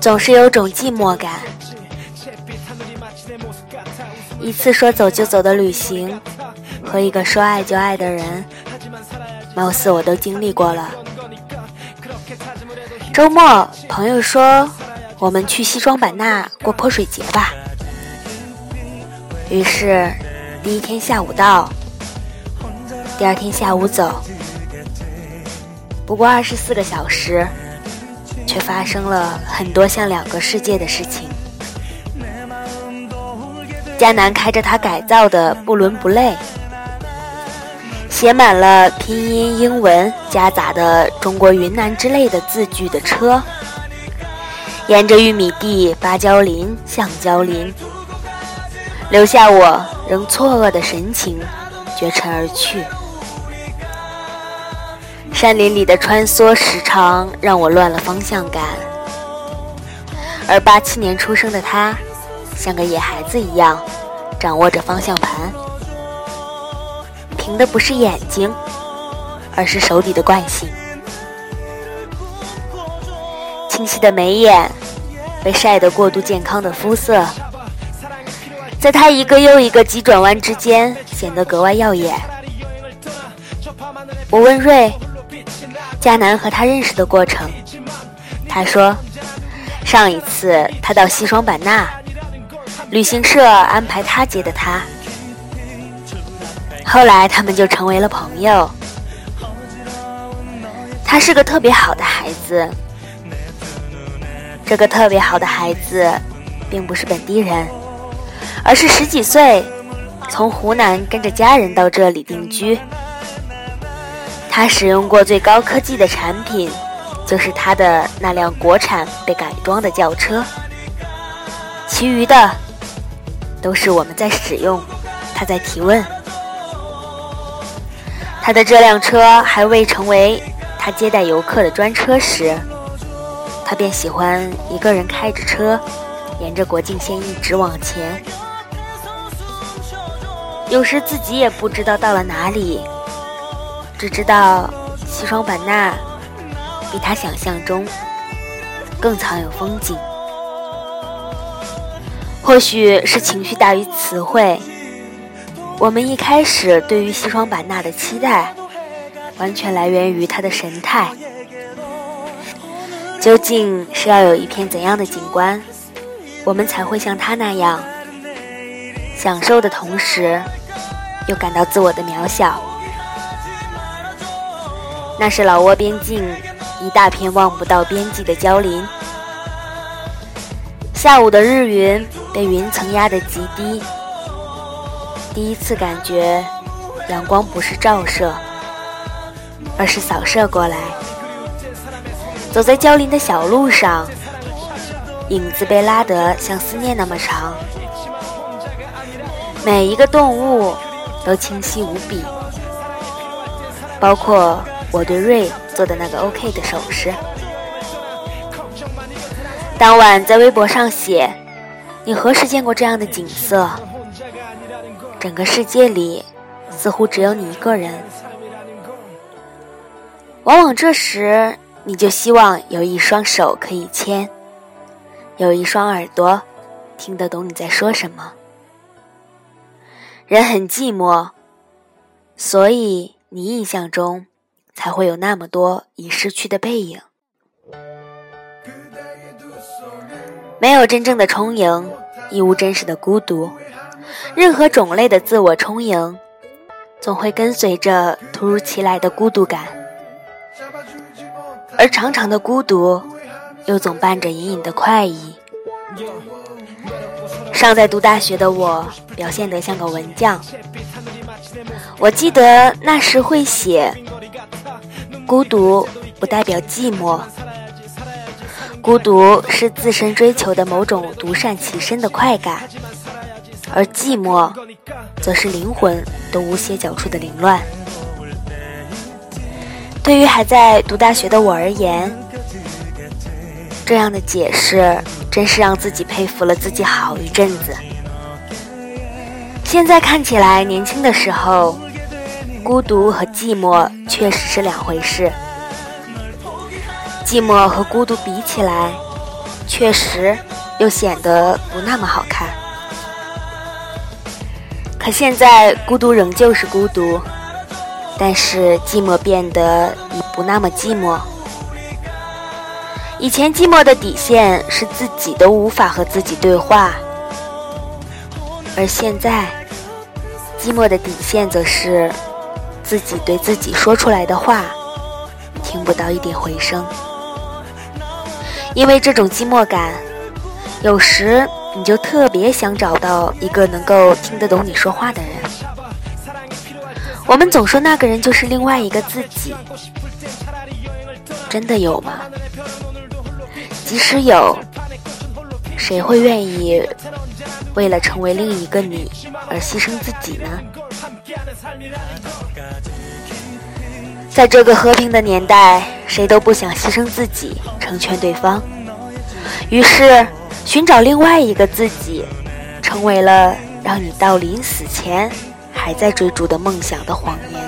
总是有种寂寞感。一次说走就走的旅行，和一个说爱就爱的人，貌似我都经历过了。周末，朋友说我们去西双版纳过泼水节吧。于是，第一天下午到，第二天下午走。不过二十四个小时，却发生了很多像两个世界的事情。迦南开着他改造的不伦不类，写满了拼音英文夹杂的中国云南之类的字句的车，沿着玉米地、芭蕉林、橡胶林，留下我仍错愕的神情，绝尘而去。山林里的穿梭时常让我乱了方向感，而八七年出生的他，像个野孩子一样，掌握着方向盘。凭的不是眼睛，而是手里的惯性。清晰的眉眼，被晒得过度健康的肤色，在他一个又一个急转弯之间显得格外耀眼。我问瑞。迦南和他认识的过程，他说，上一次他到西双版纳，旅行社安排他接的他，后来他们就成为了朋友。他是个特别好的孩子，这个特别好的孩子，并不是本地人，而是十几岁从湖南跟着家人到这里定居。他使用过最高科技的产品，就是他的那辆国产被改装的轿车。其余的都是我们在使用。他在提问。他的这辆车还未成为他接待游客的专车时，他便喜欢一个人开着车，沿着国境线一直往前。有时自己也不知道到了哪里。只知道西双版纳比他想象中更藏有风景。或许是情绪大于词汇，我们一开始对于西双版纳的期待，完全来源于它的神态。究竟是要有一片怎样的景观，我们才会像它那样，享受的同时，又感到自我的渺小？那是老挝边境一大片望不到边际的蕉林。下午的日云被云层压得极低，第一次感觉阳光不是照射，而是扫射过来。走在蕉林的小路上，影子被拉得像思念那么长，每一个动物都清晰无比，包括。我对瑞做的那个 OK 的手势。当晚在微博上写：“你何时见过这样的景色？整个世界里似乎只有你一个人。”往往这时，你就希望有一双手可以牵，有一双耳朵听得懂你在说什么。人很寂寞，所以你印象中。才会有那么多已失去的背影。没有真正的充盈，亦无真实的孤独。任何种类的自我充盈，总会跟随着突如其来的孤独感，而长长的孤独，又总伴着隐隐的快意。尚在读大学的我，表现得像个文将。我记得那时会写。孤独不代表寂寞，孤独是自身追求的某种独善其身的快感，而寂寞，则是灵魂都无歇脚处的凌乱。对于还在读大学的我而言，这样的解释真是让自己佩服了自己好一阵子。现在看起来，年轻的时候，孤独和寂寞确实是两回事。寂寞和孤独比起来，确实又显得不那么好看。可现在，孤独仍旧是孤独，但是寂寞变得已不那么寂寞。以前寂寞的底线是自己都无法和自己对话，而现在。寂寞的底线则是自己对自己说出来的话听不到一点回声，因为这种寂寞感，有时你就特别想找到一个能够听得懂你说话的人。我们总说那个人就是另外一个自己，真的有吗？即使有，谁会愿意？为了成为另一个你而牺牲自己呢？在这个和平的年代，谁都不想牺牲自己成全对方，于是寻找另外一个自己成为了让你到临死前还在追逐的梦想的谎言。